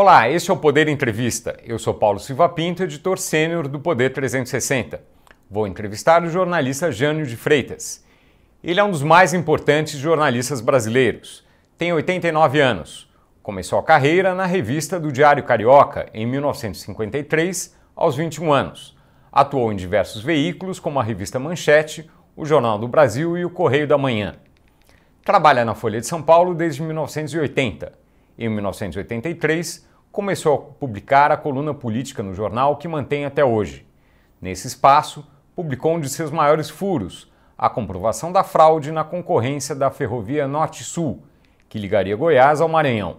Olá, este é o Poder Entrevista. Eu sou Paulo Silva Pinto, editor sênior do Poder 360. Vou entrevistar o jornalista Jânio de Freitas. Ele é um dos mais importantes jornalistas brasileiros. Tem 89 anos. Começou a carreira na revista do Diário Carioca em 1953, aos 21 anos. Atuou em diversos veículos, como a revista Manchete, o Jornal do Brasil e o Correio da Manhã. Trabalha na Folha de São Paulo desde 1980. Em 1983, começou a publicar a coluna política no jornal que mantém até hoje. Nesse espaço, publicou um de seus maiores furos, a comprovação da fraude na concorrência da Ferrovia Norte-Sul, que ligaria Goiás ao Maranhão.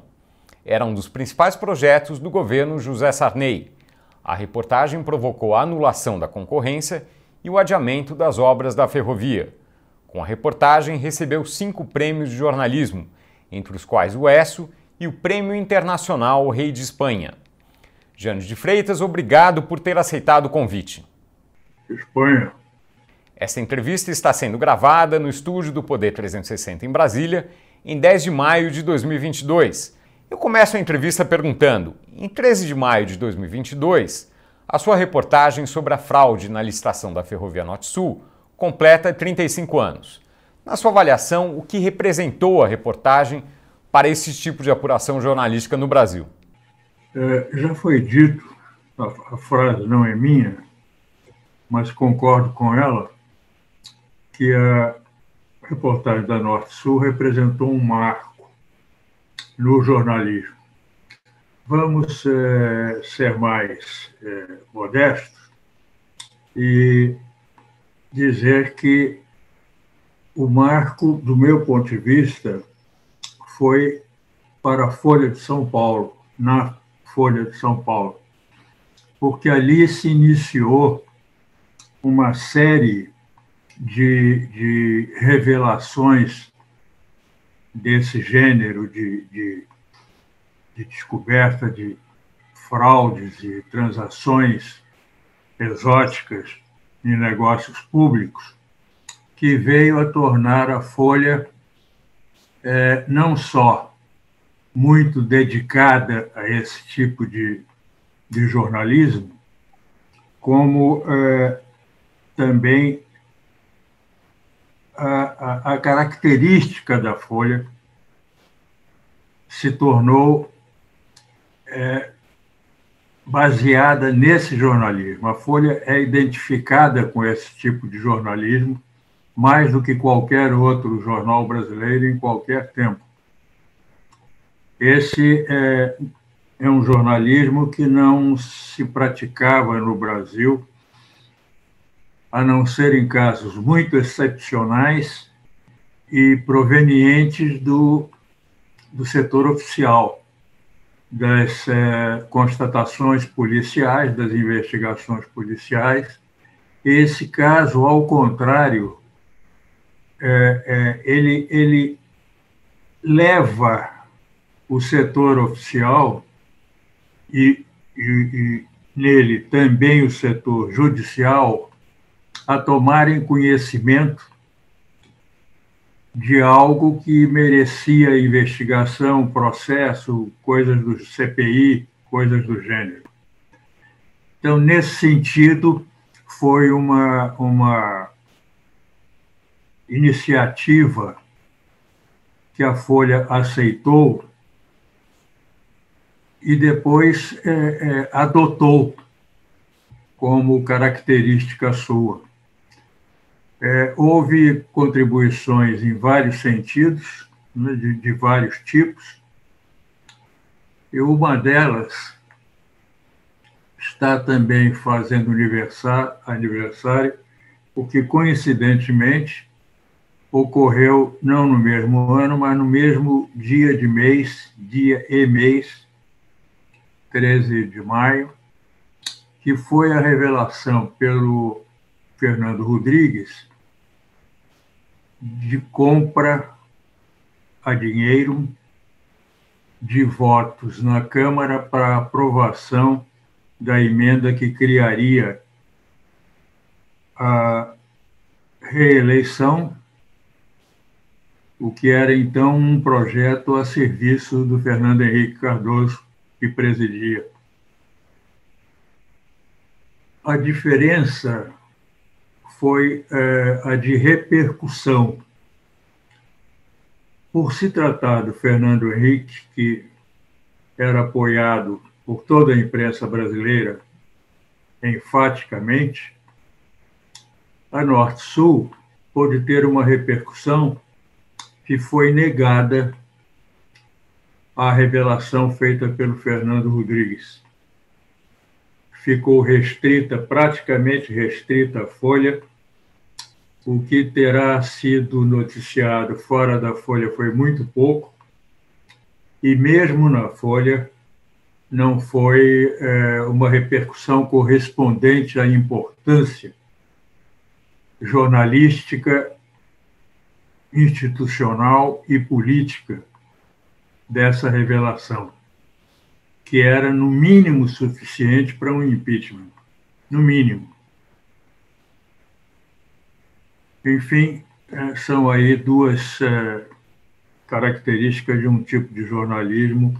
Era um dos principais projetos do governo José Sarney. A reportagem provocou a anulação da concorrência e o adiamento das obras da ferrovia. Com a reportagem, recebeu cinco prêmios de jornalismo, entre os quais o ESSO e o Prêmio Internacional Rei de Espanha. Jânio de Freitas, obrigado por ter aceitado o convite. Espanha. Esta entrevista está sendo gravada no estúdio do Poder 360 em Brasília, em 10 de maio de 2022. Eu começo a entrevista perguntando: em 13 de maio de 2022, a sua reportagem sobre a fraude na licitação da Ferrovia Norte-Sul completa 35 anos. Na sua avaliação, o que representou a reportagem para esse tipo de apuração jornalística no Brasil? É, já foi dito, a, a frase não é minha, mas concordo com ela, que a reportagem da Norte Sul representou um marco no jornalismo. Vamos é, ser mais é, modestos e dizer que o marco, do meu ponto de vista, foi para a Folha de São Paulo, na Folha de São Paulo, porque ali se iniciou uma série de, de revelações desse gênero de, de, de descoberta de fraudes e transações exóticas em negócios públicos, que veio a tornar a Folha é, não só muito dedicada a esse tipo de, de jornalismo, como é, também a, a, a, característica da Folha se tornou é, baseada nesse jornalismo. A Folha é identificada com esse tipo de jornalismo mais do que qualquer outro jornal brasileiro em qualquer tempo. Esse é, é um jornalismo que não se praticava no Brasil, a não ser em casos muito excepcionais e provenientes do, do setor oficial, das é, constatações policiais, das investigações policiais. Esse caso, ao contrário é, é, ele, ele leva o setor oficial e, e, e nele também o setor judicial a tomarem conhecimento de algo que merecia investigação, processo, coisas do CPI, coisas do gênero. Então, nesse sentido, foi uma, uma iniciativa que a Folha aceitou e depois é, é, adotou como característica sua. É, houve contribuições em vários sentidos, né, de, de, vários tipos, e uma delas está também fazendo aniversário, porque, coincidentemente, ocorreu não no mesmo ano, mas no mesmo dia de mês, dia e mês, 13 de maio, que foi a revelação pelo Fernando Rodrigues de compra a dinheiro de votos na Câmara para aprovação da emenda que criaria a reeleição o que era então um projeto a serviço do Fernando Henrique Cardoso que presidia. A diferença foi é, a de repercussão. Por se tratar do Fernando Henrique, que era apoiado por toda a imprensa brasileira enfaticamente, a Norte-Sul pôde ter uma repercussão que foi negada à revelação feita pelo Fernando Rodrigues. Ficou restrita, praticamente restrita a Folha. O que terá sido noticiado fora da Folha foi muito pouco, e mesmo na Folha não foi é, uma repercussão correspondente à importância jornalística, institucional e política dessa revelação, que era, no mínimo, suficiente para um impeachment. No mínimo. Enfim, é, são aí duas é, características de um tipo de jornalismo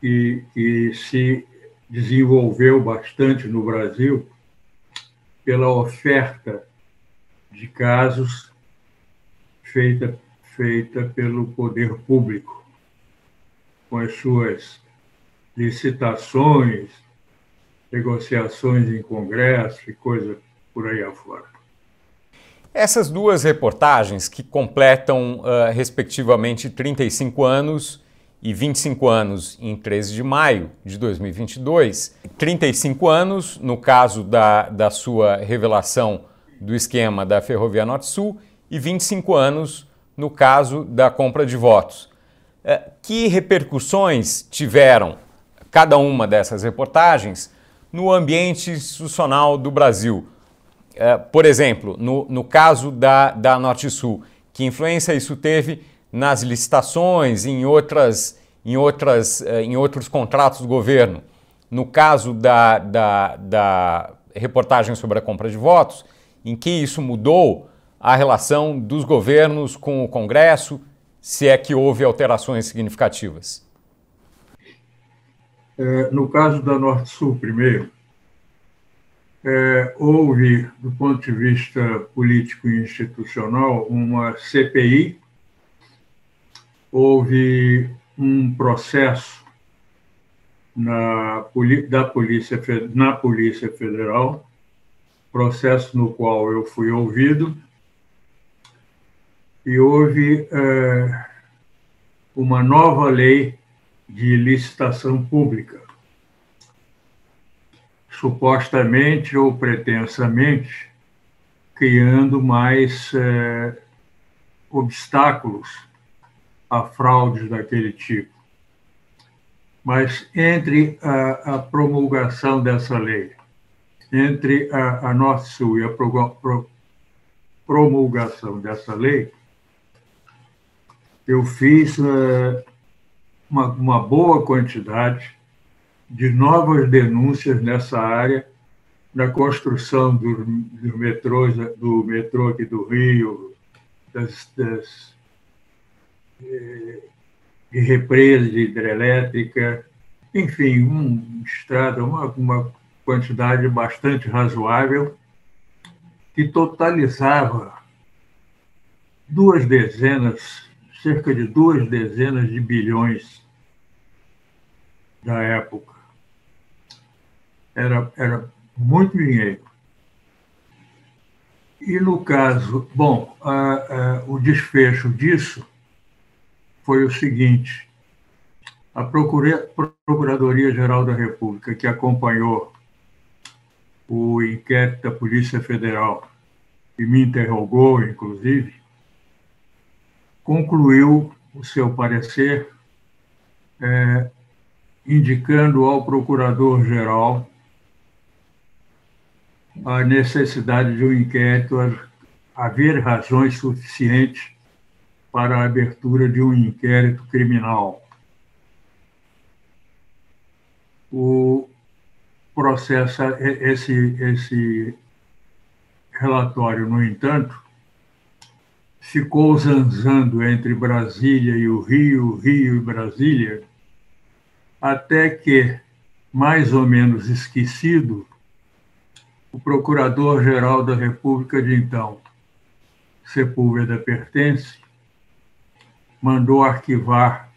que, que se desenvolveu bastante no Brasil pela oferta de casos feita, feita pelo poder público, com as suas licitações, negociações em congresso e coisa por aí afora. Essas duas reportagens, que completam, uh, respectivamente, 35 anos e 25 anos em 13 de maio de 2022, 35 anos no caso da, da sua revelação do esquema da Ferrovia Norte-Sul e 25 anos no caso da compra de votos. Uh, que repercussões tiveram cada uma dessas reportagens no ambiente institucional do Brasil? É, por exemplo, no, no caso da, da Norte-Sul, que influência isso teve nas licitações, em, outras, em, outras, uh, em outros contratos do governo? No caso da, da, da reportagem sobre a compra de votos, em que isso mudou a relação dos governos com o Congresso, se é que houve alterações significativas? É, no caso da Norte-Sul, primeiro, é, houve, do ponto de vista político e institucional, uma CPI, houve um processo na, da polícia, na Polícia Federal, processo no qual eu fui ouvido, e houve é, uma nova lei de licitação pública supostamente ou pretensamente criando mais é, obstáculos a fraudes daquele tipo. Mas entre a, a promulgação dessa lei, entre a, a Norte-Sul e a pro, pro, promulgação dessa lei, eu fiz é, uma, uma boa quantidade de novas denúncias nessa área da construção do, do metrô, do metrô aqui do Rio, das, das eh, de represas de hidrelétrica, enfim, um estrada, uma, uma quantidade bastante razoável que totalizava duas dezenas, cerca de duas dezenas de bilhões da época era, era muito dinheiro. E no caso, bom, o desfecho disso foi o seguinte: a Procuradoria-Geral da República, que acompanhou o inquérito da Polícia Federal e me interrogou, inclusive, concluiu o seu parecer é, indicando ao Procurador-Geral a necessidade de um inquérito, haver razões suficientes para a abertura de um inquérito criminal. O processo, esse, esse relatório, no entanto, ficou zanzando entre Brasília e o Rio, Rio e Brasília, até que, mais ou menos esquecido, o Procurador-Geral da República de então, Sepúlveda Pertence, mandou arquivar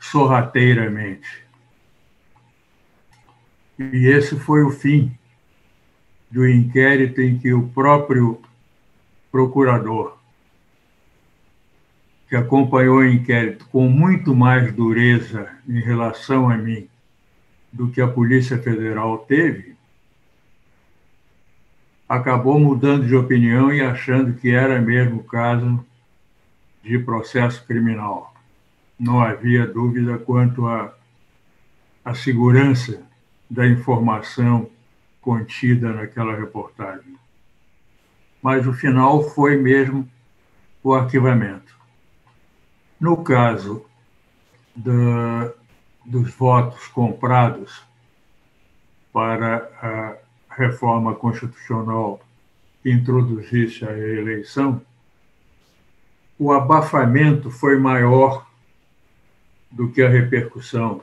sorrateiramente. E esse foi o fim do inquérito em que o próprio procurador, que acompanhou o inquérito com muito mais dureza em relação a mim do que a Polícia Federal teve, acabou mudando de opinião e achando que era mesmo caso de processo criminal. Não havia dúvida quanto à, segurança da informação contida naquela reportagem. Mas o final foi mesmo o arquivamento. No caso da, dos votos comprados para a reforma constitucional que introduzisse a eleição, o abafamento foi maior do que a repercussão.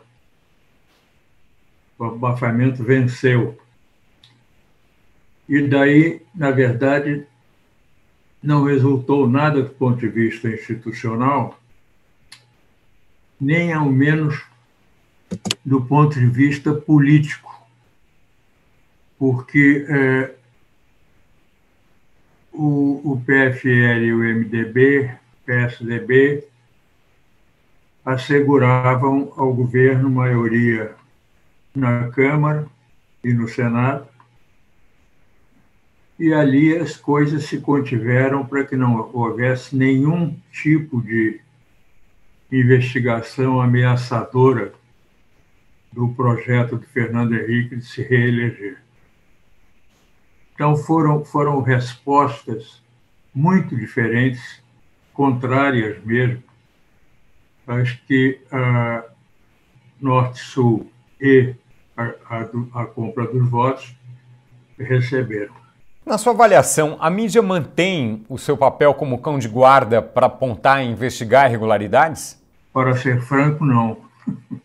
O abafamento venceu. E daí, na verdade, não resultou nada do ponto de vista institucional, nem ao menos do ponto de vista político, porque é, o, o PFL e o MDB, PSDB, asseguravam ao governo maioria na Câmara e no Senado, e ali as coisas se contiveram para que não houvesse nenhum tipo de investigação ameaçadora do projeto de Fernando Henrique de se reeleger. Então foram foram respostas muito diferentes, contrárias mesmo, às que a Norte-Sul e a, a, a compra dos votos receberam. Na sua avaliação, a mídia mantém o seu papel como cão de guarda para apontar e investigar irregularidades? Para ser franco, não.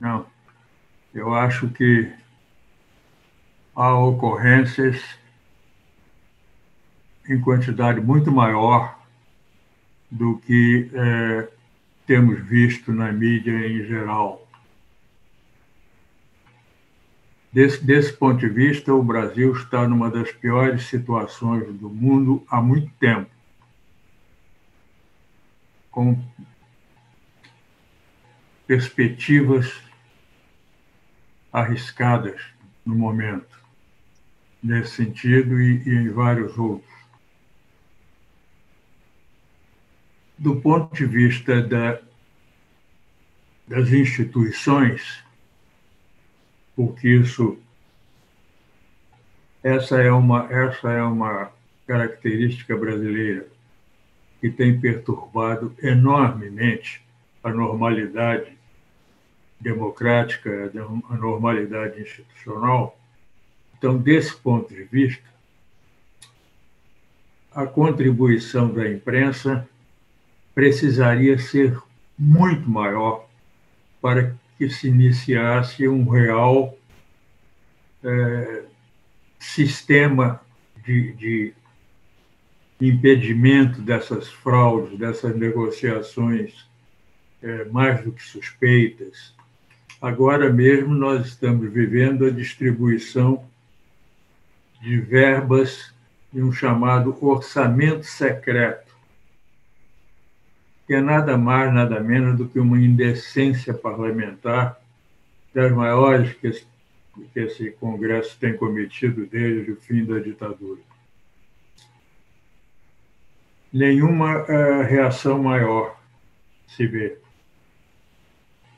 Não. Eu acho que há ocorrências em quantidade muito maior do que é, temos visto na mídia em geral. Desse, desse ponto de vista, o Brasil está numa das piores situações do mundo há muito tempo. Com perspectivas arriscadas no momento, nesse sentido e, e em vários outros. Do ponto de vista da, das instituições, porque isso essa é uma essa é uma característica brasileira que tem perturbado enormemente a normalidade democrática, a normalidade institucional. Então, desse ponto de vista, a contribuição da imprensa precisaria ser muito maior para que se iniciasse um real é, sistema de, de impedimento dessas fraudes, dessas negociações é, mais do que suspeitas. Agora mesmo nós estamos vivendo a distribuição de verbas de um chamado orçamento secreto que é nada mais, nada menos do que uma indecência parlamentar das maiores que esse, que esse Congresso tem cometido desde o fim da ditadura. Nenhuma uh, reação maior se vê,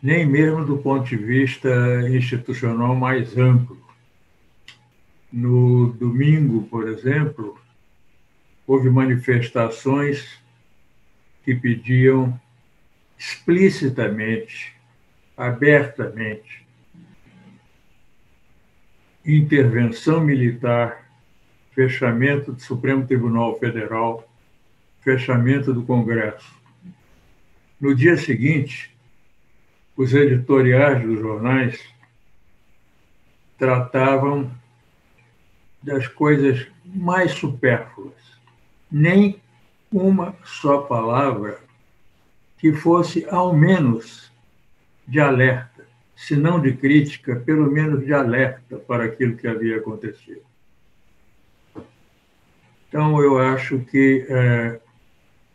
nem mesmo do ponto de vista institucional mais amplo. No domingo, por exemplo, houve manifestações que pediam explicitamente, abertamente, intervenção militar, fechamento do Supremo Tribunal Federal, fechamento do Congresso. No dia seguinte, os editoriais dos jornais tratavam das coisas mais supérfluas. Nem uma só palavra que fosse, ao menos, de alerta, se não de crítica, pelo menos de alerta para aquilo que havia acontecido. Então, eu acho que é,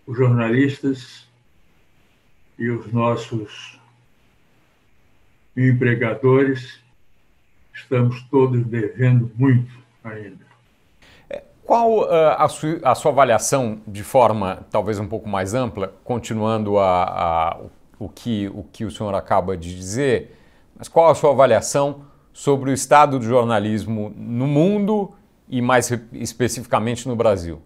os jornalistas e os nossos empregadores estamos todos devendo muito ainda. Qual uh, a, su a, sua avaliação, de forma talvez um pouco mais ampla, continuando a, a, o, que, o que o senhor acaba de dizer, mas qual a sua avaliação sobre o estado do jornalismo no mundo e mais especificamente no Brasil?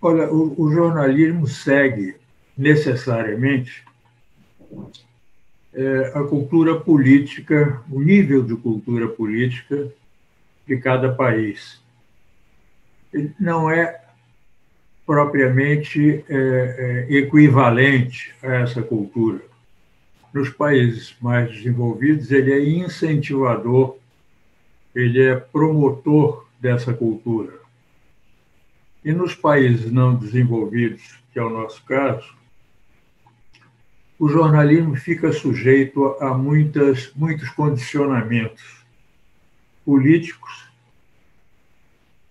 Olha, o, o jornalismo segue necessariamente é, a cultura política, o nível de cultura política de cada país. Não é propriamente é, é, equivalente a essa cultura. Nos países mais desenvolvidos, ele é incentivador ele é promotor dessa cultura. E nos países não desenvolvidos, que é o nosso caso, o jornalismo fica sujeito a muitas, muitos condicionamentos políticos,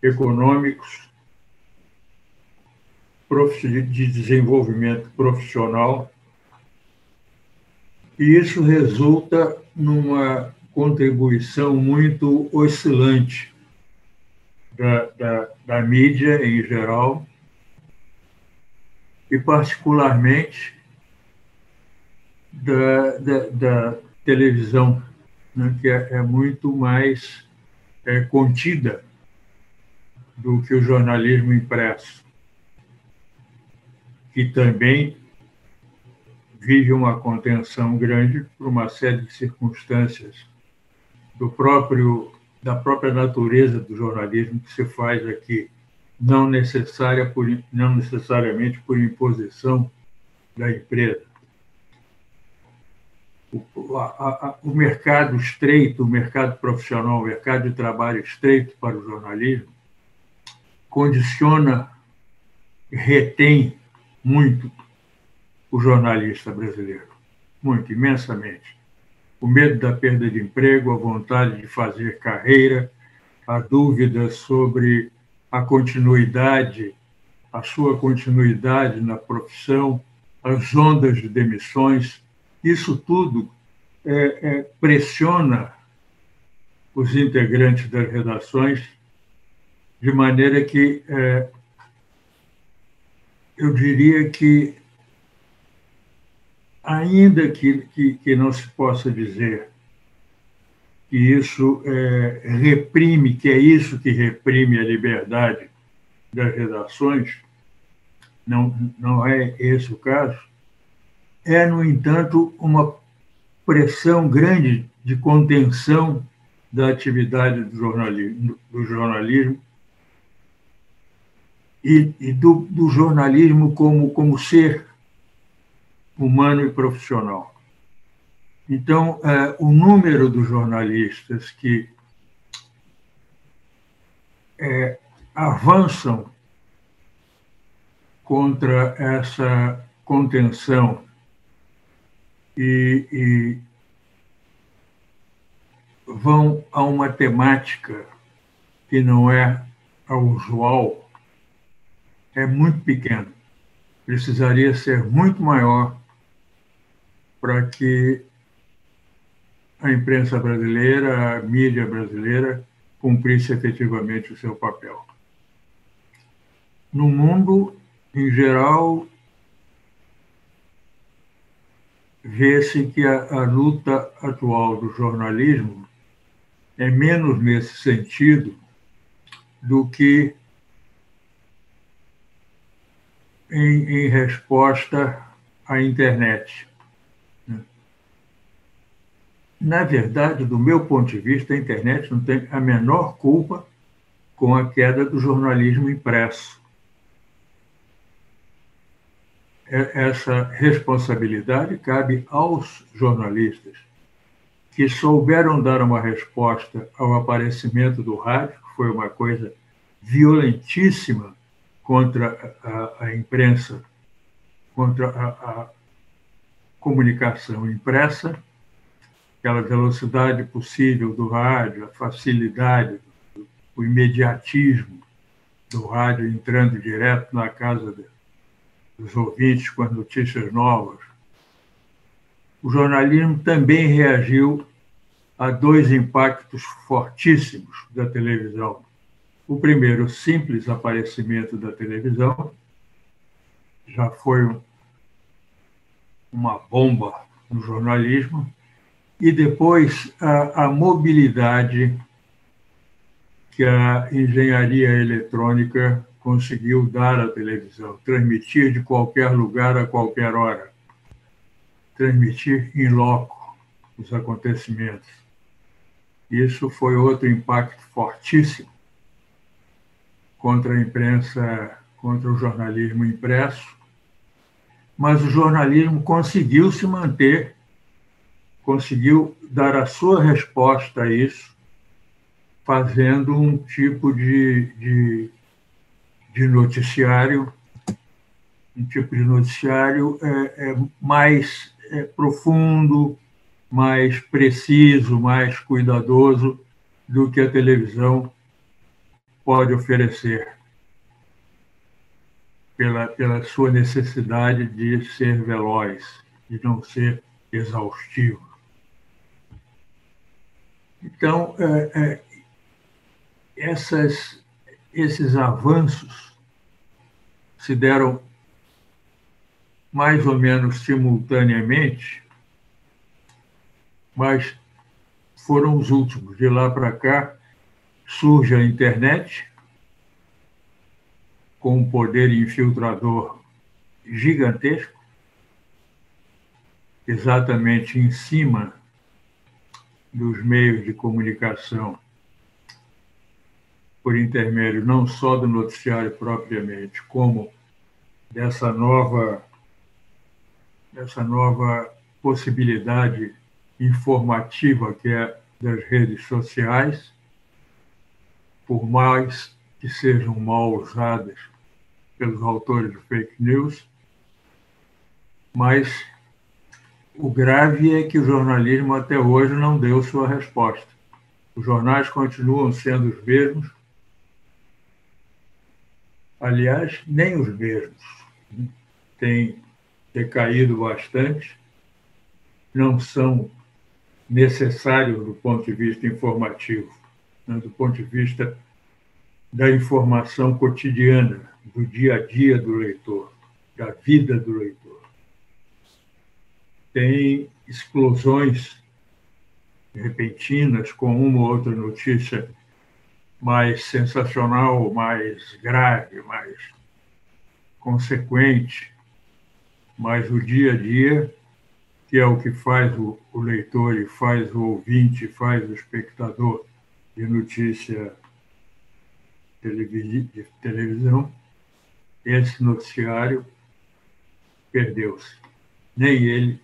econômicos, de desenvolvimento profissional, e isso resulta numa contribuição muito oscilante da, da, da mídia em geral, e particularmente da, da, da televisão, né, que é, é, muito mais é, contida do que o jornalismo impresso, que também vive uma contenção grande por uma série de circunstâncias do próprio da própria natureza do jornalismo que se faz aqui, não necessária por não necessariamente por imposição da empresa. O, a, a, o mercado estreito, o mercado profissional, o mercado de trabalho estreito para o jornalismo condiciona, retém muito o jornalista brasileiro, muito, imensamente. O medo da perda de emprego, a vontade de fazer carreira, a dúvida sobre a continuidade, a sua continuidade na profissão, as ondas de demissões, isso tudo é, é, pressiona os integrantes das redações de maneira que é, eu diria que ainda que, que, que não se possa dizer que isso é, reprime, que é isso que reprime a liberdade das redações, não, não é esse o caso, é, no entanto, uma pressão grande de contenção da atividade do jornalismo, do jornalismo e, e do, do jornalismo como, como ser humano e profissional. Então, é, o número dos jornalistas que é, avançam contra essa contenção e, e, vão a uma temática que não é a usual é muito pequeno. Precisaria ser muito maior para que a imprensa brasileira, a mídia brasileira, cumprisse efetivamente o seu papel. No mundo, em geral, vê-se que a, a, luta atual do jornalismo é menos nesse sentido do que em, em resposta à internet. Na verdade, do meu ponto de vista, a internet não tem a menor culpa com a queda do jornalismo impresso. essa responsabilidade cabe aos jornalistas que souberam dar uma resposta ao aparecimento do rádio, que foi uma coisa violentíssima contra a, a imprensa, contra a, a comunicação impressa, aquela velocidade possível do rádio, a facilidade, o imediatismo do rádio entrando direto na casa dos ouvintes com as notícias novas. O jornalismo também reagiu a dois impactos fortíssimos da televisão. O primeiro, simples aparecimento da televisão, já foi uma bomba no jornalismo, e depois a, a mobilidade que a engenharia eletrônica conseguiu dar à televisão, transmitir de qualquer lugar a qualquer hora, transmitir em loco os acontecimentos. Isso foi outro impacto fortíssimo contra a imprensa, contra o jornalismo impresso, mas o jornalismo conseguiu se manter, conseguiu dar a sua resposta a isso, fazendo um tipo de, de, de noticiário, um tipo de noticiário é, é mais é, profundo, mais preciso, mais cuidadoso do que a televisão pode oferecer, pela, pela sua necessidade de ser veloz, de não ser exaustivo. Então, é, é, essas, esses avanços se deram mais ou menos simultaneamente, mas foram os últimos. De lá para cá surge a internet com um poder infiltrador gigantesco, exatamente em cima dos meios de comunicação por intermédio não só do noticiário propriamente, como dessa nova dessa nova possibilidade informativa que é das redes sociais, por mais que sejam mal usadas pelos autores de fake news, mas o grave é que o jornalismo até hoje não deu sua resposta. Os jornais continuam sendo os mesmos, aliás, nem os mesmos. Têm decaído bastante, não são necessários do ponto de vista informativo, né, do ponto de vista da informação cotidiana, do dia a dia do leitor, da vida do leitor. Tem explosões repentinas com uma ou outra notícia mais sensacional, mais grave, mais consequente, mas o dia a dia, que é o que faz o, o leitor e faz o ouvinte, faz o espectador de notícia de televisão, esse noticiário perdeu-se. Nem ele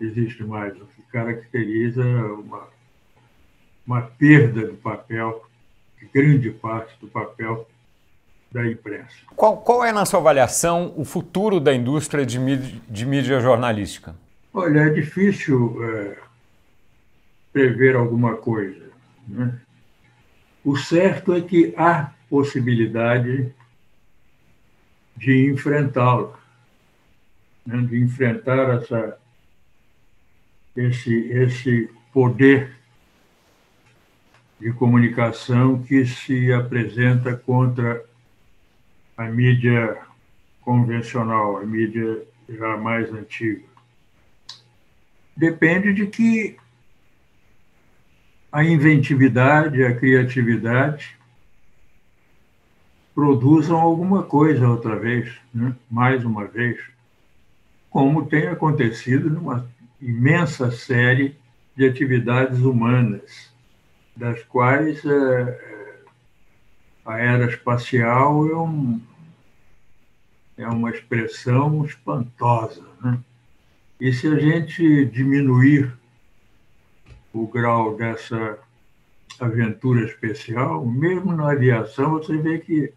existe mais, o que caracteriza uma, uma perda do papel grande parte do papel da imprensa. Qual, qual é, na sua avaliação, o futuro da indústria de mídia, de mídia jornalística? Olha, é difícil é, prever alguma coisa. Né? O certo é que há possibilidade de enfrentá-lo, né? de enfrentar essa, esse, esse poder de comunicação que se apresenta contra a mídia convencional, a mídia já mais antiga. Depende de que a inventividade, a criatividade produzam alguma coisa outra vez, né? mais uma vez, como tem acontecido numa imensa série de atividades humanas das quais é, a era espacial é um, é uma expressão espantosa. Né? E se a gente diminuir o grau dessa aventura especial, mesmo na aviação, você vê que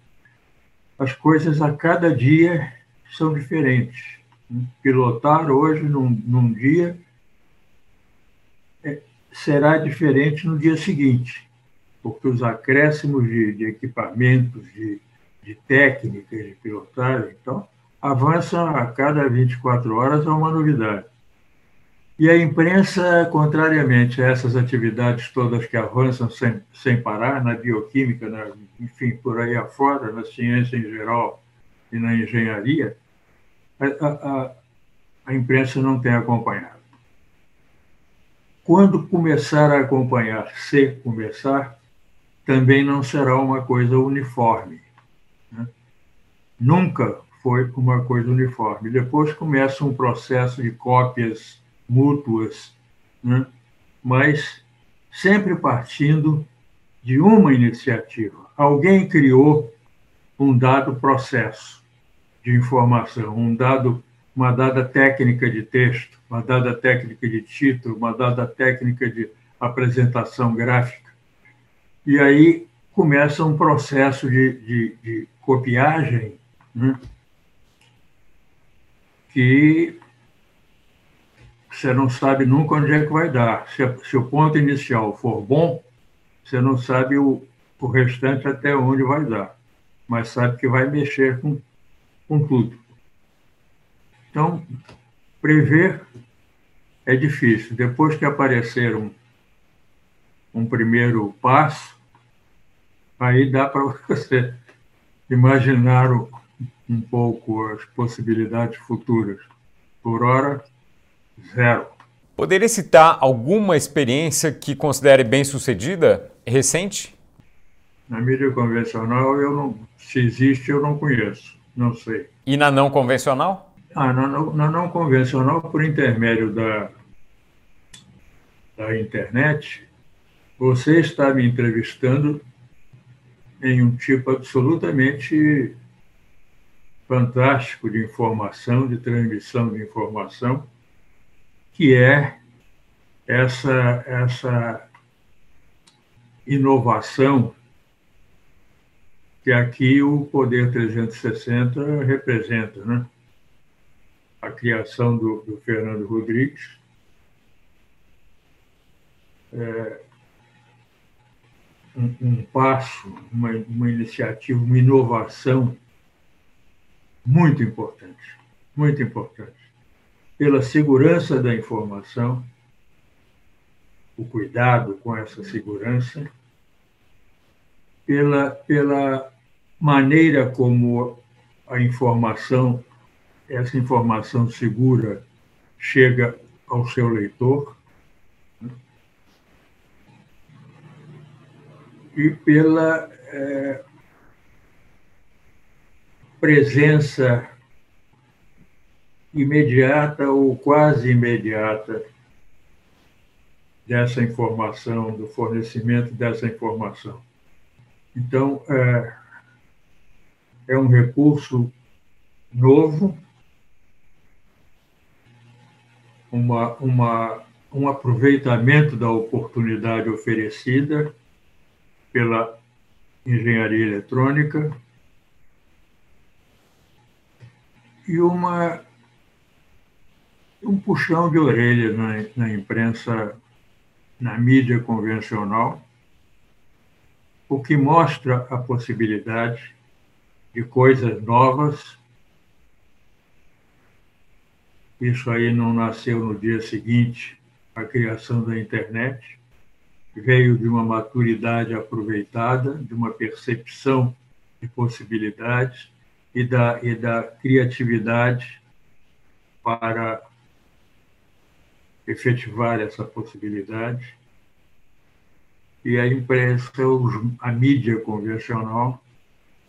as coisas a cada dia são diferentes. Pilotar hoje, num, num dia, é, será diferente no dia seguinte, porque os acréscimos de, de equipamentos, de, de técnicas de pilotagem, então, avançam a cada 24 horas, é uma novidade. E a imprensa, contrariamente a essas atividades todas que avançam sem, sem parar, na bioquímica, na, enfim, por aí afora, na ciência em geral e na engenharia, a, a, a imprensa não tem acompanhado. Quando começar a acompanhar, se começar, também não será uma coisa uniforme. Né? Nunca foi uma coisa uniforme. Depois começa um processo de cópias mútuas, né? mas sempre partindo de uma iniciativa. Alguém criou um dado processo de informação, um dado, uma dada técnica de texto, uma dada técnica de título, uma dada técnica de apresentação gráfica. E aí começa um processo de, de, de copiagem né? que você não sabe nunca onde é que vai dar. Se, se o ponto inicial for bom, você não sabe o, o restante até onde vai dar, mas sabe que vai mexer com, com tudo. Então, prever é difícil. Depois que aparecer um, um primeiro passo, aí dá para você imaginar um pouco as possibilidades futuras. Por hora, Zero. Poderia citar alguma experiência que considere bem sucedida, recente? Na mídia convencional, eu não, se existe, eu não conheço, não sei. E na não convencional? Ah, na, na não convencional, por intermédio da, da internet, você está me entrevistando em um tipo absolutamente fantástico de informação, de transmissão de informação, que é essa, essa inovação que aqui o Poder 360 representa, né? A criação do, do Fernando Rodrigues, é, um, um, passo, uma, uma iniciativa, uma inovação muito importante, muito importante pela segurança da informação, o cuidado com essa segurança, pela, pela maneira como a informação, essa informação segura, chega ao seu leitor, e pela é, presença imediata ou quase imediata dessa informação, do fornecimento dessa informação. Então, é, é um recurso novo, uma, uma, um aproveitamento da oportunidade oferecida pela engenharia eletrônica e uma um puxão de orelha na, na imprensa, na mídia convencional, o que mostra a possibilidade de coisas novas. Isso aí não nasceu no dia seguinte à criação da internet, veio de uma maturidade aproveitada, de uma percepção de possibilidades e da, e da criatividade para efetivar essa possibilidade. E a imprensa, a mídia convencional,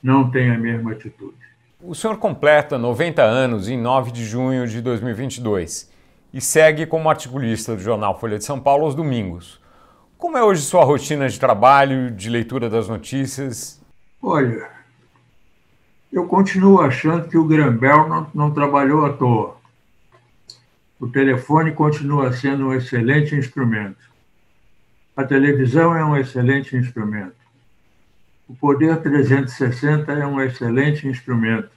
não tem a mesma atitude. O senhor completa 90 anos em 9 de junho de 2022 e segue como articulista do jornal Folha de São Paulo aos domingos. Como é hoje sua rotina de trabalho, de leitura das notícias? Olha, Eu continuo achando que o Grambel não, não trabalhou à toa. O telefone continua sendo um excelente instrumento. A televisão é um excelente instrumento. O Poder 360 é um excelente instrumento.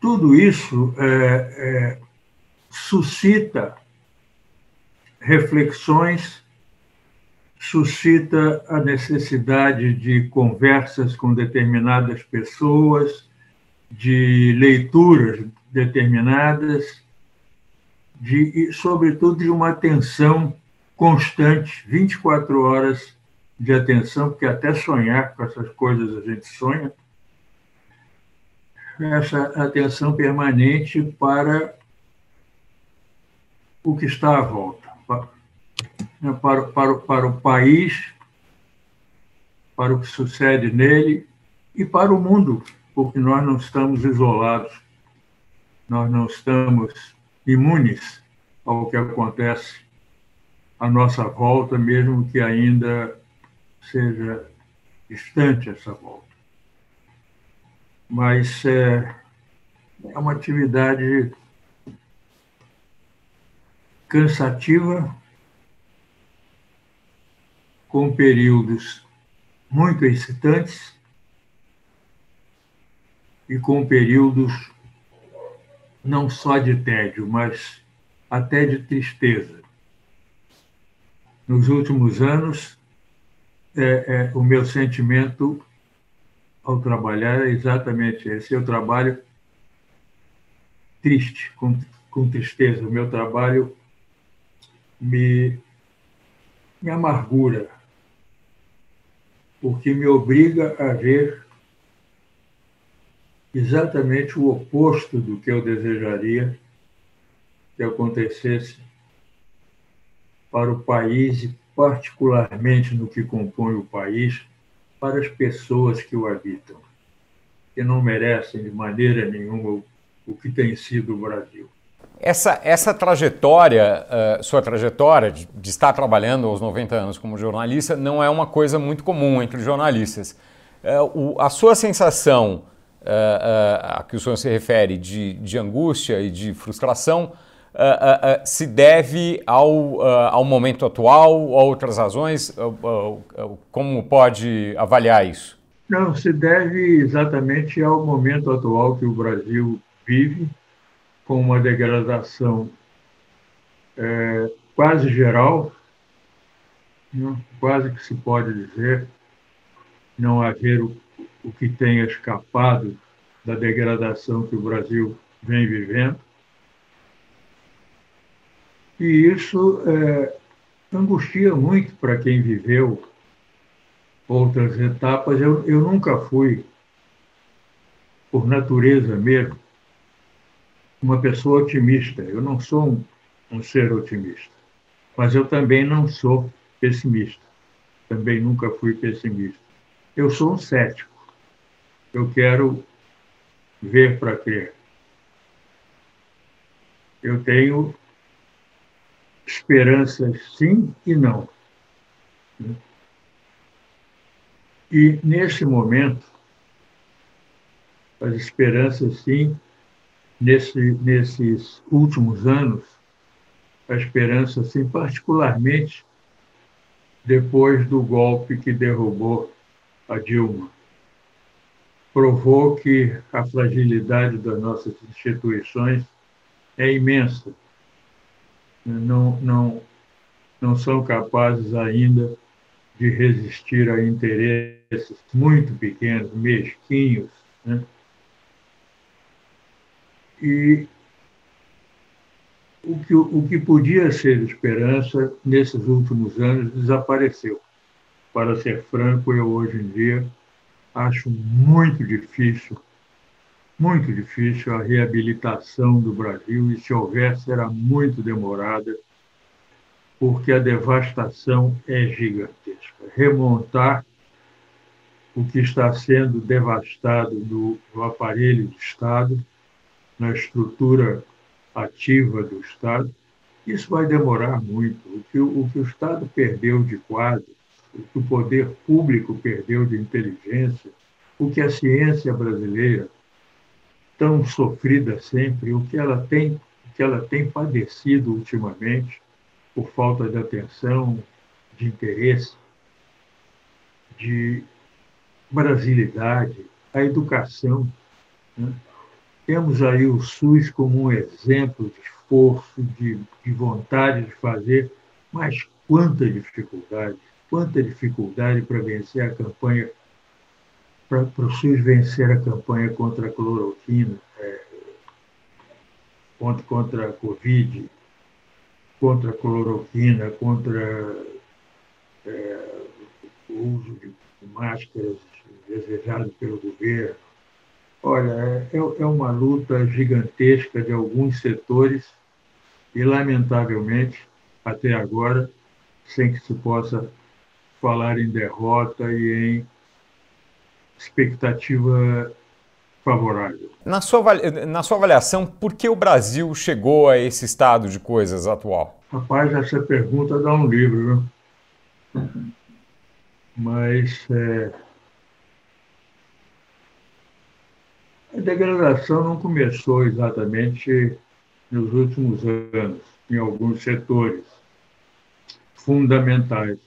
Tudo isso é, é, suscita reflexões, suscita a necessidade de conversas com determinadas pessoas, de leituras determinadas, de, e, sobretudo, de uma atenção constante, 24 horas de atenção, porque até sonhar com essas coisas a gente sonha, essa atenção permanente para o que está à volta, para, para, para, para o país, para o que sucede nele e para o mundo, porque nós não estamos isolados, nós não estamos imunes ao que acontece à nossa volta, mesmo que ainda seja distante essa volta. Mas é, é uma atividade cansativa, com períodos muito excitantes e com períodos não só de tédio, mas até de tristeza. Nos últimos anos, é, é, o meu sentimento ao trabalhar é exatamente esse. Eu trabalho triste, com, com tristeza. O meu trabalho me, me amargura, porque me obriga a ver exatamente o oposto do que eu desejaria que acontecesse para o país e particularmente no que compõe o país, para as pessoas que o habitam, que não merecem de maneira nenhuma o, que tem sido o Brasil. Essa, essa trajetória, uh, sua trajetória de, de, estar trabalhando aos 90 anos como jornalista, não é uma coisa muito comum entre jornalistas. O, a sua sensação a que o senhor se refere de, de angústia e de frustração se deve ao, ao momento atual, a outras razões? como pode avaliar isso? Não, se deve exatamente ao momento atual que o Brasil vive com uma degradação é, quase geral, né? quase que se pode dizer, não haver o, que tenha escapado da degradação que o Brasil vem vivendo. E isso é, angustia muito para quem viveu outras etapas. Eu, eu nunca fui, por natureza mesmo, uma pessoa otimista. Eu não sou um, um ser otimista, mas eu também não sou pessimista. Também nunca fui pessimista. Eu sou um cético. Eu quero ver para crer. Eu tenho esperanças sim e não. E nesse momento, as esperanças sim nesse, nesses últimos anos, a esperança, assim, particularmente depois do golpe que derrubou a Dilma. Provou que a fragilidade das nossas instituições é imensa. Não, não, não são capazes ainda de resistir a interesses muito pequenos, mesquinhos, né? E o que, o que podia ser esperança nesses últimos anos desapareceu. Para ser franco, eu hoje em dia acho muito difícil, muito difícil a reabilitação do Brasil, e se houver, será muito demorada, porque a devastação é gigantesca. Remontar o que está sendo devastado no, no aparelho de Estado na estrutura ativa do Estado, isso vai demorar muito. O que o, que o Estado perdeu de quadro, o que o poder público perdeu de inteligência, o que a ciência brasileira, tão sofrida sempre, o que ela tem, o que ela tem padecido ultimamente por falta de atenção, de interesse, de brasilidade, a educação. Né? Temos aí o SUS como um exemplo de esforço, de, de vontade de fazer, mas quanta dificuldade, quanta dificuldade para vencer a campanha, para, o SUS vencer a campanha contra a cloroquina, é, contra, contra a Covid, contra a cloroquina, contra é, o uso de máscaras desejado pelo governo. Olha, é, é uma luta gigantesca de alguns setores e, lamentavelmente, até agora, sem que se possa falar em derrota e em expectativa favorável. Na sua, na sua avaliação, por que o Brasil chegou a esse estado de coisas atual? Rapaz, essa pergunta dá um livro? Mas é, a degradação não começou exatamente nos últimos anos, em alguns setores fundamentais.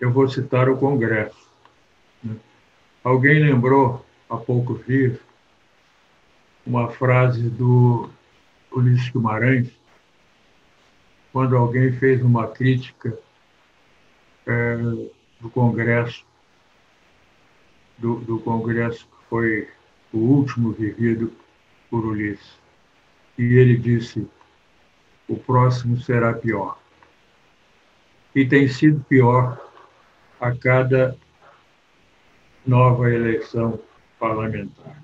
Eu vou citar o Congresso. Né? Alguém lembrou, há poucos dias, uma frase do Ulisses Guimarães, quando alguém fez uma crítica é, do Congresso, do, do Congresso que foi o último vivido por Ulisses. E ele disse: o próximo será pior. E tem sido pior a cada nova eleição parlamentar.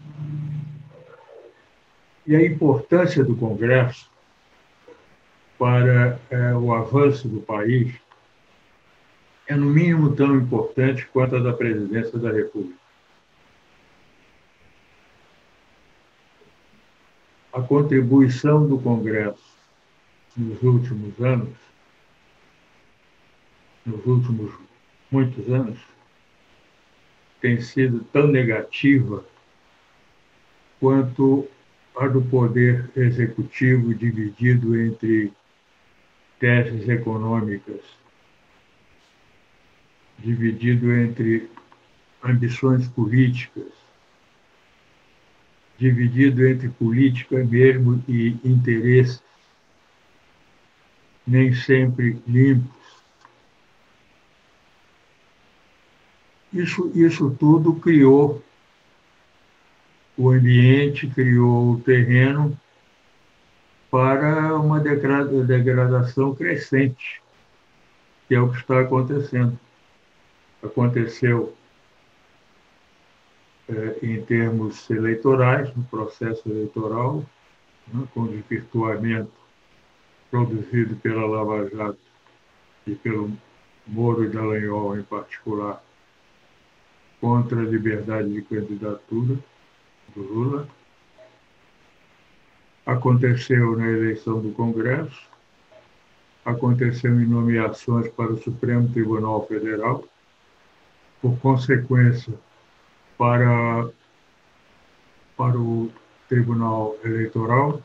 E a importância do Congresso para é, o avanço do país é, no mínimo, tão importante quanto a da presidência da República. A contribuição do Congresso nos últimos anos, nos últimos muitos anos, tem sido tão negativa quanto a do poder executivo dividido entre teses econômicas dividido entre ambições políticas, dividido entre política mesmo e interesses, nem sempre limpos. Isso, isso tudo criou o ambiente, criou o terreno para uma degradação crescente, que é o que está acontecendo. Aconteceu é, em termos eleitorais, no processo eleitoral, né, com o desvirtuamento produzido pela Lava Jato e pelo Moro e Dallagnol em particular, contra a liberdade de candidatura do Lula. Aconteceu na eleição do Congresso, aconteceu em nomeações para o Supremo Tribunal Federal, por consequência, para, para o Tribunal Eleitoral,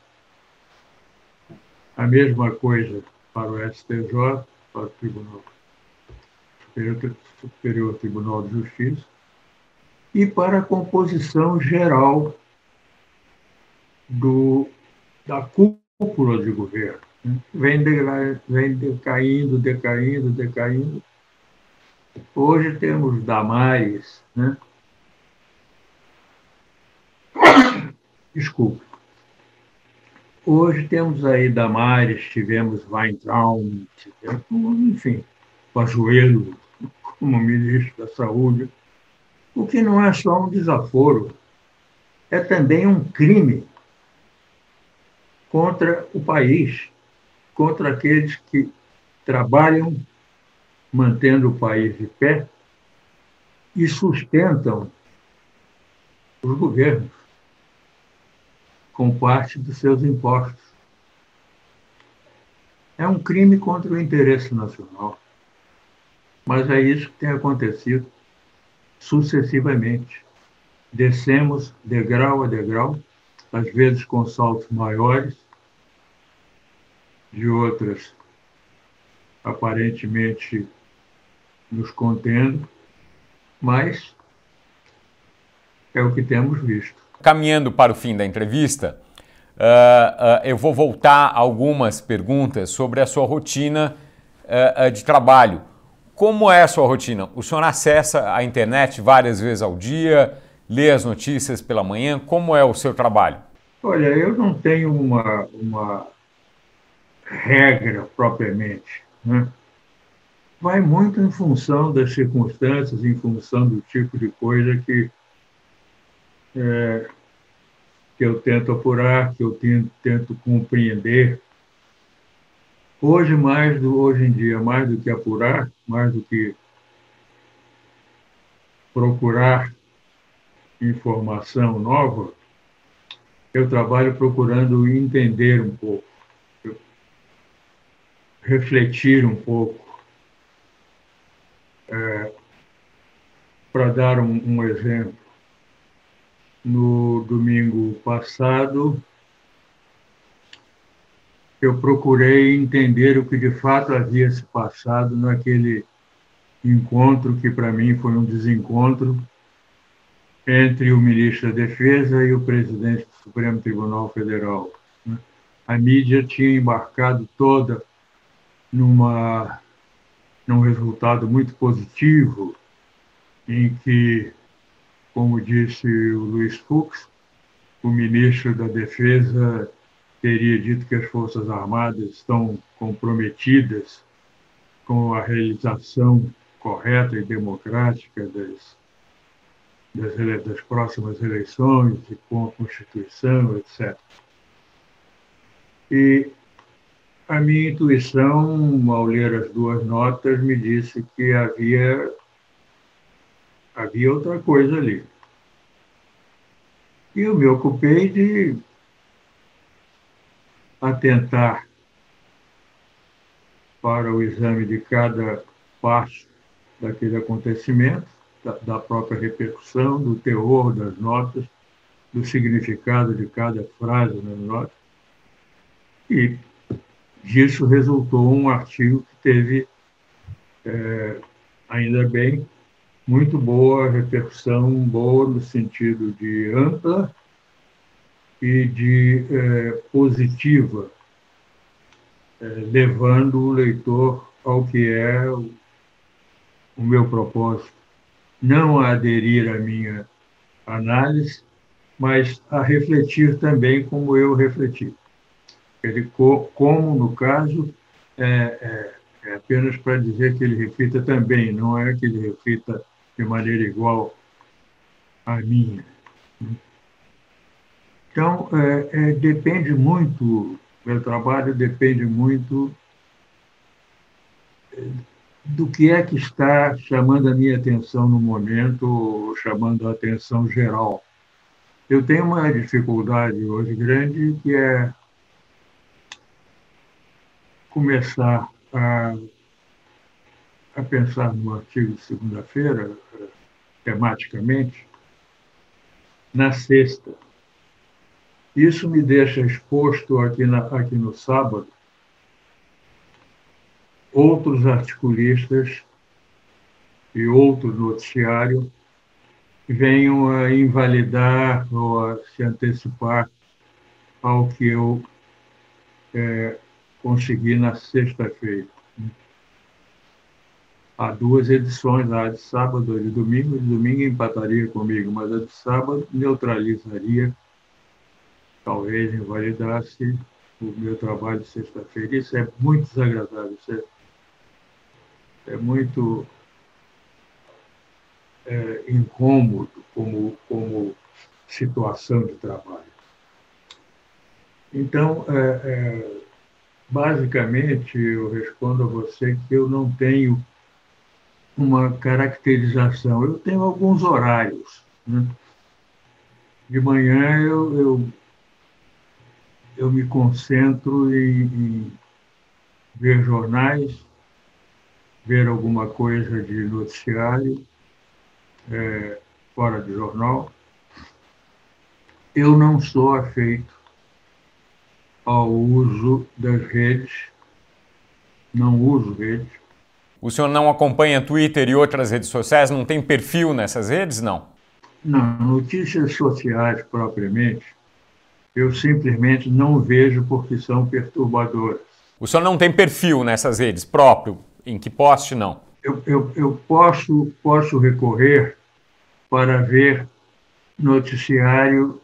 a mesma coisa para o STJ, para o Tribunal Superior, Superior Tribunal de Justiça, e para a composição geral do, da cúpula de governo. Vem, de, vem decaindo, decaindo, decaindo, Hoje temos Damares, né? Desculpe. Hoje temos aí Damares, tivemos Weintraum, tivemos, enfim, Pajuelo como ministro da Saúde, o que não é só um desaforo, é também um crime contra o país, contra aqueles que trabalham mantendo o país de pé e sustentam os governos com parte dos seus impostos. É um crime contra o interesse nacional. Mas é isso que tem acontecido sucessivamente. descemos degrau a degrau, às vezes com saltos maiores, de outras aparentemente nos contendo, mas é o que temos visto. Caminhando para o fim da entrevista, uh, uh, eu vou voltar algumas perguntas sobre a sua rotina uh, de trabalho. Como é a sua rotina? O senhor acessa a internet várias vezes ao dia, lê as notícias pela manhã? Como é o seu trabalho? Olha, eu não tenho uma, uma regra propriamente. Né? Vai muito em função das circunstâncias, em função do tipo de coisa que, é, que eu tento apurar, que eu tento, tento compreender. Hoje, mais do, hoje em dia, mais do que apurar, mais do que procurar informação nova, eu trabalho procurando entender um pouco, refletir um pouco. É, Para dar um, um exemplo, no domingo passado, eu procurei entender o que de fato havia se passado naquele encontro que para mim foi um desencontro entre o ministro da Defesa e o presidente do Supremo Tribunal Federal. Né? A mídia tinha embarcado toda numa num resultado muito positivo, em que, como disse o Luiz Fux, o ministro da Defesa teria dito que as Forças Armadas estão comprometidas com a realização correta e democrática das das, das próximas eleições e com a Constituição, etc. E a minha intuição, ao ler as duas notas, me disse que havia, havia outra coisa ali. E eu me ocupei de atentar para o exame de cada passo daquele acontecimento da, da própria repercussão, do teor das notas, do significado de cada frase nas notas. E disso resultou um artigo que teve, é, ainda bem, muito boa repercussão, boa no sentido de ampla e de é, positiva, é, levando o leitor ao que é o, meu propósito não a aderir à minha análise, mas a refletir também como eu refleti. Ele, como, no caso, é, é, é apenas para dizer que ele reflita também, não é que ele reflita de maneira igual à minha. Então, é, é, depende muito, meu trabalho depende muito do que é que está chamando a minha atenção no momento, chamando a atenção geral. Eu tenho uma dificuldade hoje grande que é começar a, a pensar no artigo de segunda-feira, tematicamente, na sexta. Isso me deixa exposto aqui, na, aqui no sábado outros articulistas e outro noticiário venham a invalidar ou a se antecipar ao que eu é, consegui na sexta-feira. Há duas edições, a de sábado e de domingo. De domingo empataria comigo, mas a de sábado neutralizaria, talvez invalidasse o meu trabalho de sexta-feira. Isso é muito desagradável. Isso é é muito é, incômodo como, como situação de trabalho. Então, é, é, basicamente, eu respondo a você que eu não tenho uma caracterização. Eu tenho alguns horários. Né? De manhã eu, eu, eu me concentro em, em ver jornais, ver alguma coisa de noticiário, é, fora de jornal, eu não sou afeito ao uso das redes, não uso redes. O senhor não acompanha Twitter e outras redes sociais? Não tem perfil nessas redes, não? Não, notícias sociais propriamente, eu simplesmente não vejo porque são perturbadoras. O senhor não tem perfil nessas redes próprio? Em que poste, não? Eu, eu, eu posso, posso recorrer para ver noticiário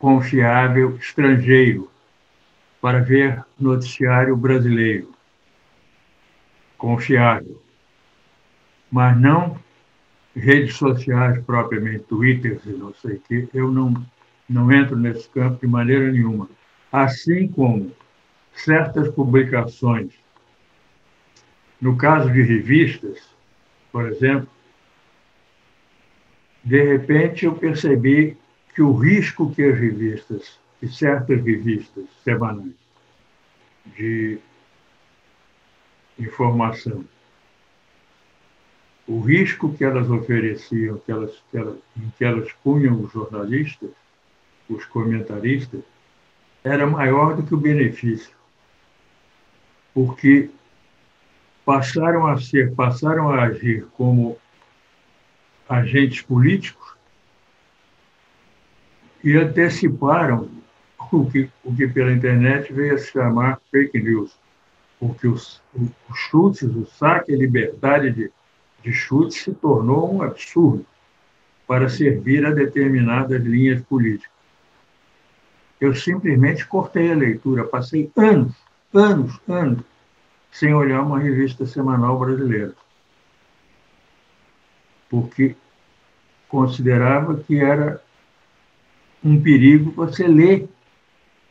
confiável estrangeiro, para ver noticiário brasileiro confiável, mas não redes sociais propriamente, Twitter e não sei o quê, eu não, não entro nesse campo de maneira nenhuma. Assim como certas publicações, no caso de revistas, por exemplo, de repente eu percebi que o risco que as revistas, e certas revistas semanais de informação, o risco que elas ofereciam, que elas, que elas, em que elas punham os jornalistas, os comentaristas, era maior do que o benefício. Porque passaram a ser, passaram a agir como agentes políticos e anteciparam o que, o que pela internet veio a se chamar fake news. Porque os, os chutes, o saque, a liberdade de, de chutes se tornou um absurdo para servir a determinadas linhas políticas. Eu simplesmente cortei a leitura, passei anos, anos, anos, sem olhar uma revista semanal brasileira. Porque considerava que era um perigo você ler,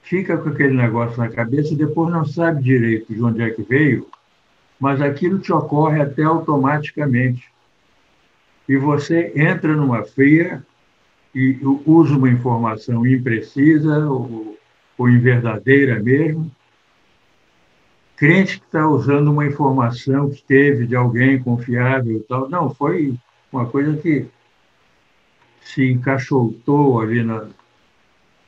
fica com aquele negócio na cabeça e depois não sabe direito de onde é que veio, mas aquilo te ocorre até automaticamente. E você entra numa fria e usa uma informação imprecisa ou, ou inverdadeira mesmo, crente que está usando uma informação que teve de alguém confiável e tal. Não, foi uma coisa que se encaixotou ali na,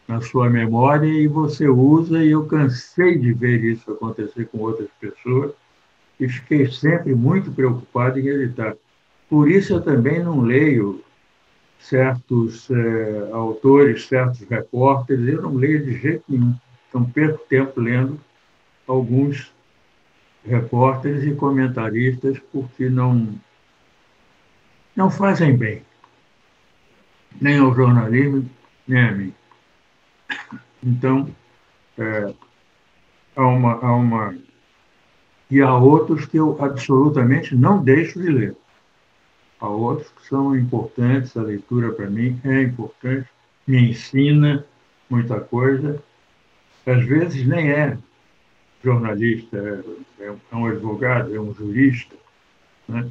na sua memória e você usa, e eu cansei de ver isso acontecer com outras pessoas e fiquei sempre muito preocupado em evitar. Por isso eu também não leio certos é, autores, certos repórteres, eu não leio de jeito nenhum. Então perco tempo lendo alguns repórteres e comentaristas porque não não fazem bem nem ao jornalismo, nem a mim. Então, é, há, uma, há uma. E há outros que eu absolutamente não deixo de ler. Há outros que são importantes, a leitura para mim é importante, me ensina muita coisa. Às vezes nem é jornalista, é, é um advogado, é um jurista, né?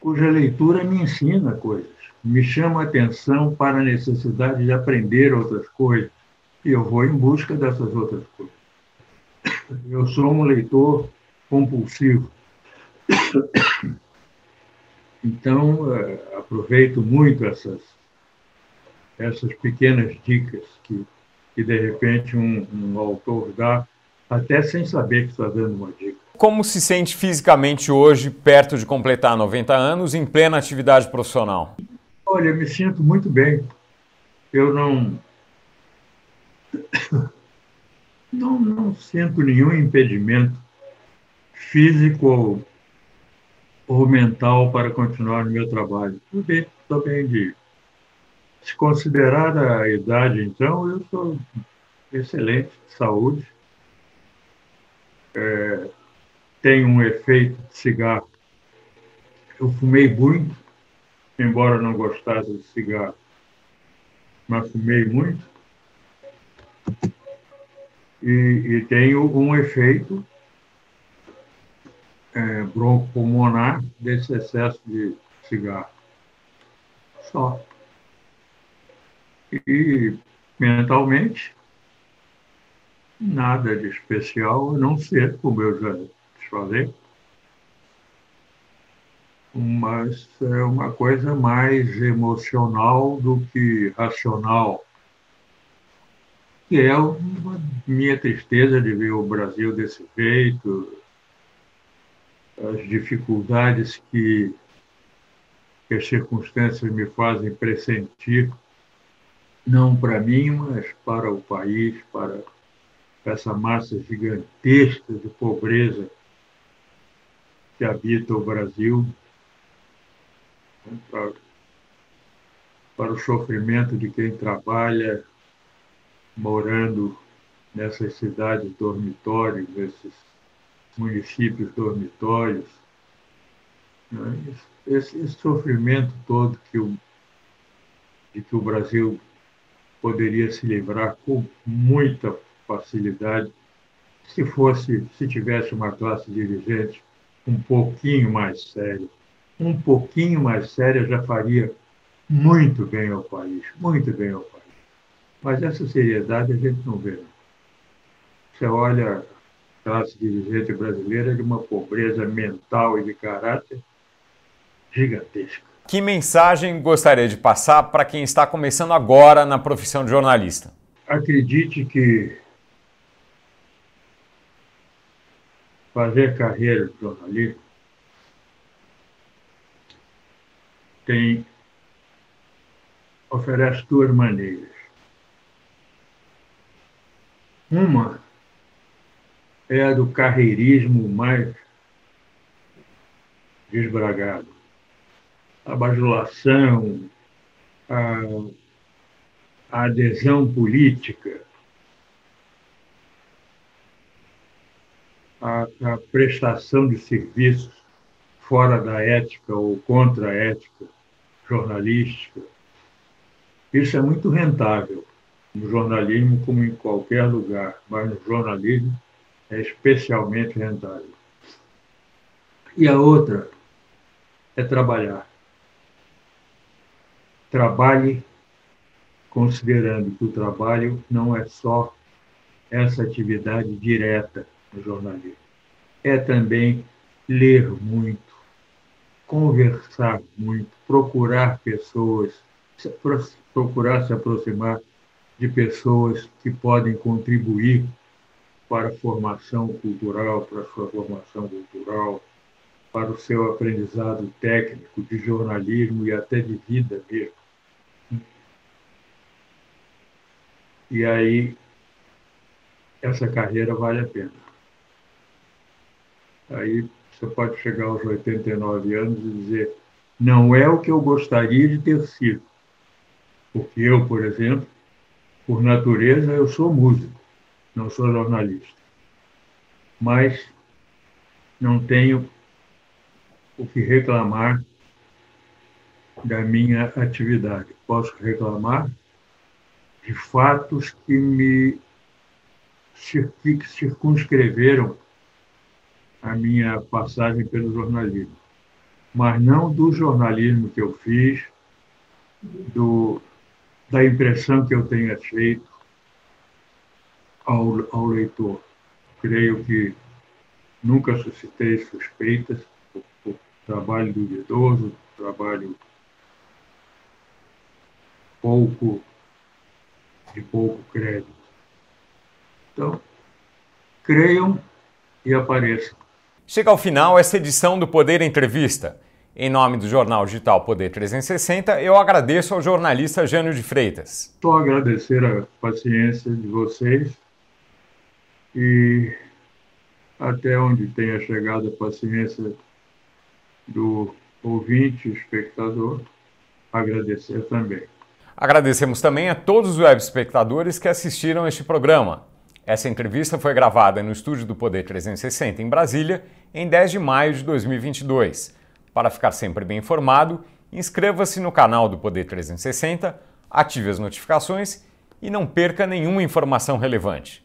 cuja leitura me ensina coisas me chama a atenção para a necessidade de aprender outras coisas, e eu vou em busca dessas outras coisas. Eu sou um leitor compulsivo. Então, eh, aproveito muito essas, essas pequenas dicas que, que de repente, um, um autor dá, até sem saber que está dando uma dica. Como se sente fisicamente hoje, perto de completar 90 anos, em plena atividade profissional? Olha, me sinto muito bem. Eu não, não, não sinto nenhum impedimento físico ou, mental para continuar no meu trabalho. Estou bem, estou bem de. Se considerar a idade, então, eu sou excelente de saúde. É, tenho um efeito de cigarro. Eu fumei muito, embora não gostasse de cigarro, mas fumei muito. E, e tenho um efeito é, broncopulmonar desse excesso de cigarro. Só. E mentalmente, nada de especial, a não ser, como eu já te falei, mas é uma coisa mais emocional do que racional. que é uma minha tristeza de ver o Brasil desse jeito, as dificuldades que, que as circunstâncias me fazem pressentir, não para mim, mas para o país, para essa massa gigantesca de pobreza que habita o Brasil, né, para, para o sofrimento de quem trabalha morando nessas cidades dormitórios, nesses municípios dormitórios. Né? Esse, esse, sofrimento todo que o, de que o Brasil poderia se livrar com muita facilidade se fosse, se tivesse uma classe dirigente um pouquinho mais séria. Um pouquinho mais séria já faria muito bem ao país, muito bem ao país. Mas essa seriedade a gente não vê. Você olha classe dirigente brasileira de uma pobreza mental e de caráter gigantesca. Que mensagem gostaria de passar para quem está começando agora na profissão de jornalista? Acredite que fazer carreira de jornalismo tem oferece duas maneiras. Uma é do carreirismo mais desbragado. A bajulação, a, a adesão política, a, a, prestação de serviços fora da ética ou contra a ética jornalística. Isso é muito rentável no jornalismo como em qualquer lugar, mas no jornalismo é especialmente rentável. E a outra é trabalhar. Trabalhe considerando que o trabalho não é só essa atividade direta no jornalismo. É também ler muito, conversar muito, procurar pessoas, procurar se aproximar de pessoas que podem contribuir para a formação cultural, para a sua formação cultural, para o seu aprendizado técnico de jornalismo e até de vida mesmo. E aí, essa carreira vale a pena. Aí você pode chegar aos 89 anos e dizer: não é o que eu gostaria de ter sido. Porque eu, por exemplo, por natureza, eu sou músico, não sou jornalista. Mas não tenho o que reclamar da minha atividade. Posso reclamar de fatos que me circunscreveram a minha passagem pelo jornalismo, mas não do jornalismo que eu fiz, do, da impressão que eu tenha feito ao, ao leitor. Creio que nunca suscitei suspeitas por, por trabalho duvidoso, trabalho pouco de pouco crédito. Então, creiam e apareçam. Chega ao final essa edição do Poder Entrevista. Em nome do jornal digital Poder 360, eu agradeço ao jornalista Jânio de Freitas. Só agradecer a paciência de vocês e até onde tenha chegado a paciência do ouvinte, espectador, agradecer também. Agradecemos também a todos os web espectadores que assistiram este programa. Essa entrevista foi gravada no estúdio do Poder 360 em Brasília em 10 de maio de 2022. Para ficar sempre bem informado, inscreva-se no canal do Poder 360, ative as notificações e não perca nenhuma informação relevante.